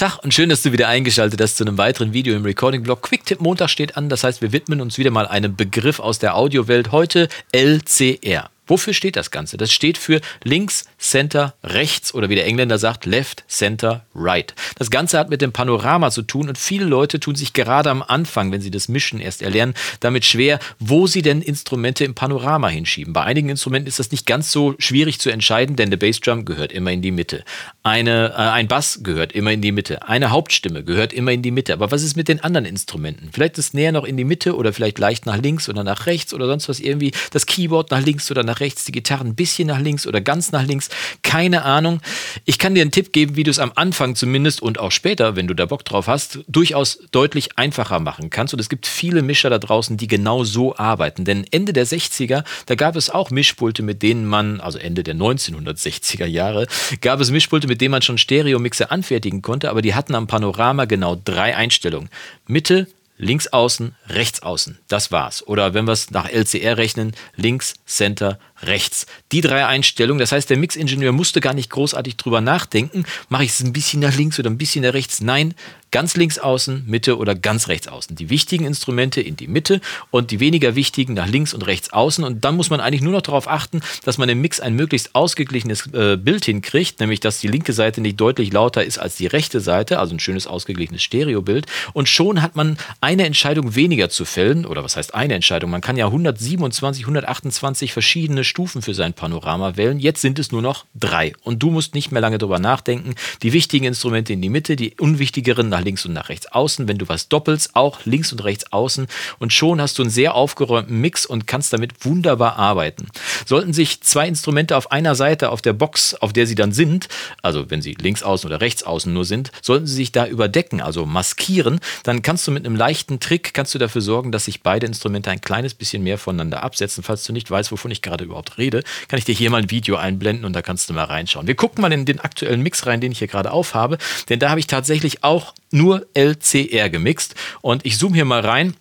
Tag und schön, dass du wieder eingeschaltet hast zu einem weiteren Video im Recording-Blog. Quicktip Montag steht an, das heißt, wir widmen uns wieder mal einem Begriff aus der Audiowelt. Heute LCR. Wofür steht das Ganze? Das steht für links, center, rechts oder wie der Engländer sagt, left, center, right. Das Ganze hat mit dem Panorama zu tun und viele Leute tun sich gerade am Anfang, wenn sie das Mischen erst erlernen, damit schwer, wo sie denn Instrumente im Panorama hinschieben. Bei einigen Instrumenten ist das nicht ganz so schwierig zu entscheiden, denn der Bassdrum gehört immer in die Mitte. Eine, äh, ein Bass gehört immer in die Mitte. Eine Hauptstimme gehört immer in die Mitte. Aber was ist mit den anderen Instrumenten? Vielleicht ist näher noch in die Mitte oder vielleicht leicht nach links oder nach rechts oder sonst was irgendwie. Das Keyboard nach links oder nach rechts, die Gitarre ein bisschen nach links oder ganz nach links. Keine Ahnung. Ich kann dir einen Tipp geben, wie du es am Anfang zumindest und auch später, wenn du da Bock drauf hast, durchaus deutlich einfacher machen kannst. Und es gibt viele Mischer da draußen, die genau so arbeiten. Denn Ende der 60er, da gab es auch Mischpulte, mit denen man, also Ende der 1960er Jahre, gab es Mischpulte, mit denen man schon Stereomixe anfertigen konnte, aber die hatten am Panorama genau drei Einstellungen. Mitte, links außen, rechts außen. Das war's. Oder wenn wir es nach LCR rechnen, links, Center, rechts. Die drei Einstellungen, das heißt, der Mixingenieur musste gar nicht großartig drüber nachdenken, mache ich es ein bisschen nach links oder ein bisschen nach rechts. Nein, ganz links außen, Mitte oder ganz rechts außen. Die wichtigen Instrumente in die Mitte und die weniger wichtigen nach links und rechts außen. Und dann muss man eigentlich nur noch darauf achten, dass man im Mix ein möglichst ausgeglichenes äh, Bild hinkriegt, nämlich dass die linke Seite nicht deutlich lauter ist als die rechte Seite, also ein schönes ausgeglichenes Stereobild. Und schon hat man eine Entscheidung weniger zu fällen, oder was heißt eine Entscheidung? Man kann ja 127, 128 verschiedene Stufen für sein Panorama wählen. Jetzt sind es nur noch drei. Und du musst nicht mehr lange darüber nachdenken. Die wichtigen Instrumente in die Mitte, die unwichtigeren nach links und nach rechts außen. Wenn du was doppelst, auch links und rechts außen. Und schon hast du einen sehr aufgeräumten Mix und kannst damit wunderbar arbeiten. Sollten sich zwei Instrumente auf einer Seite auf der Box, auf der sie dann sind, also wenn sie links außen oder rechts außen nur sind, sollten sie sich da überdecken, also maskieren, dann kannst du mit einem leichten Trick kannst du dafür sorgen, dass sich beide Instrumente ein kleines bisschen mehr voneinander absetzen. Falls du nicht weißt, wovon ich gerade überhaupt überhaupt rede, kann ich dir hier mal ein Video einblenden und da kannst du mal reinschauen. Wir gucken mal in den aktuellen Mix rein, den ich hier gerade aufhabe, denn da habe ich tatsächlich auch nur LCR gemixt und ich zoome hier mal rein.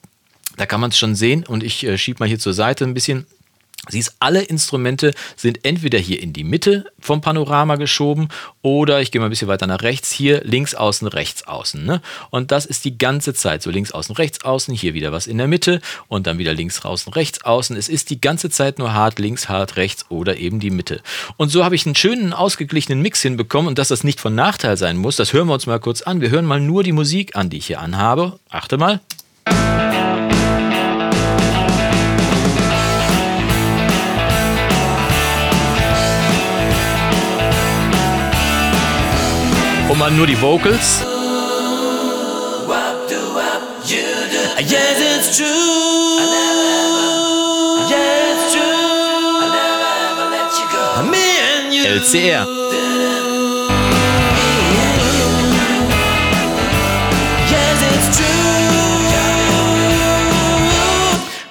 Da kann man es schon sehen und ich äh, schiebe mal hier zur Seite ein bisschen. Siehst, alle Instrumente sind entweder hier in die Mitte vom Panorama geschoben oder ich gehe mal ein bisschen weiter nach rechts, hier links außen, rechts außen. Ne? Und das ist die ganze Zeit so links außen, rechts außen, hier wieder was in der Mitte und dann wieder links außen, rechts außen. Es ist die ganze Zeit nur hart links, hart rechts oder eben die Mitte. Und so habe ich einen schönen, ausgeglichenen Mix hinbekommen und dass das nicht von Nachteil sein muss, das hören wir uns mal kurz an. Wir hören mal nur die Musik an, die ich hier anhabe. Achte mal. Mal nur die Vocals. LCR.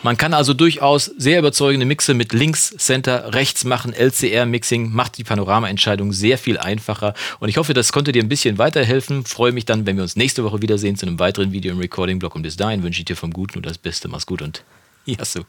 Man kann also durchaus sehr überzeugende Mixe mit links, Center, rechts machen. LCR-Mixing macht die Panorama-Entscheidung sehr viel einfacher. Und ich hoffe, das konnte dir ein bisschen weiterhelfen. Freue mich dann, wenn wir uns nächste Woche wiedersehen zu einem weiteren Video im Recording-Blog. Und bis dahin wünsche ich dir vom Guten und das Beste. Mach's gut und Yassou.